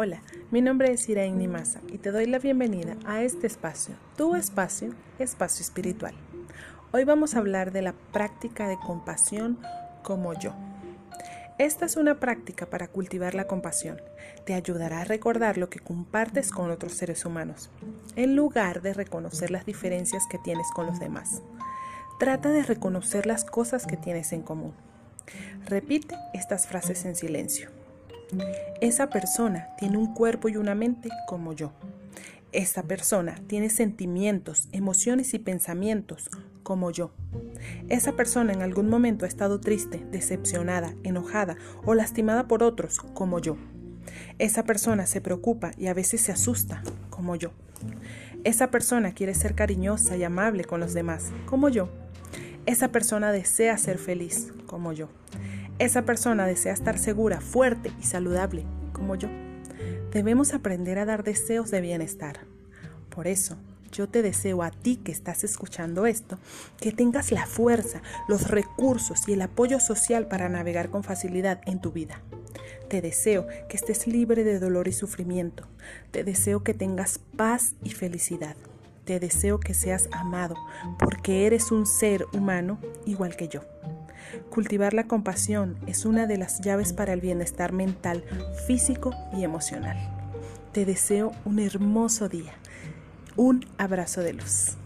Hola, mi nombre es Iraín Nimasa y te doy la bienvenida a este espacio, tu espacio, espacio espiritual. Hoy vamos a hablar de la práctica de compasión como yo. Esta es una práctica para cultivar la compasión. Te ayudará a recordar lo que compartes con otros seres humanos, en lugar de reconocer las diferencias que tienes con los demás. Trata de reconocer las cosas que tienes en común. Repite estas frases en silencio. Esa persona tiene un cuerpo y una mente como yo. Esa persona tiene sentimientos, emociones y pensamientos como yo. Esa persona en algún momento ha estado triste, decepcionada, enojada o lastimada por otros como yo. Esa persona se preocupa y a veces se asusta como yo. Esa persona quiere ser cariñosa y amable con los demás como yo. Esa persona desea ser feliz como yo. Esa persona desea estar segura, fuerte y saludable, como yo. Debemos aprender a dar deseos de bienestar. Por eso, yo te deseo a ti que estás escuchando esto, que tengas la fuerza, los recursos y el apoyo social para navegar con facilidad en tu vida. Te deseo que estés libre de dolor y sufrimiento. Te deseo que tengas paz y felicidad. Te deseo que seas amado, porque eres un ser humano igual que yo. Cultivar la compasión es una de las llaves para el bienestar mental, físico y emocional. Te deseo un hermoso día. Un abrazo de luz.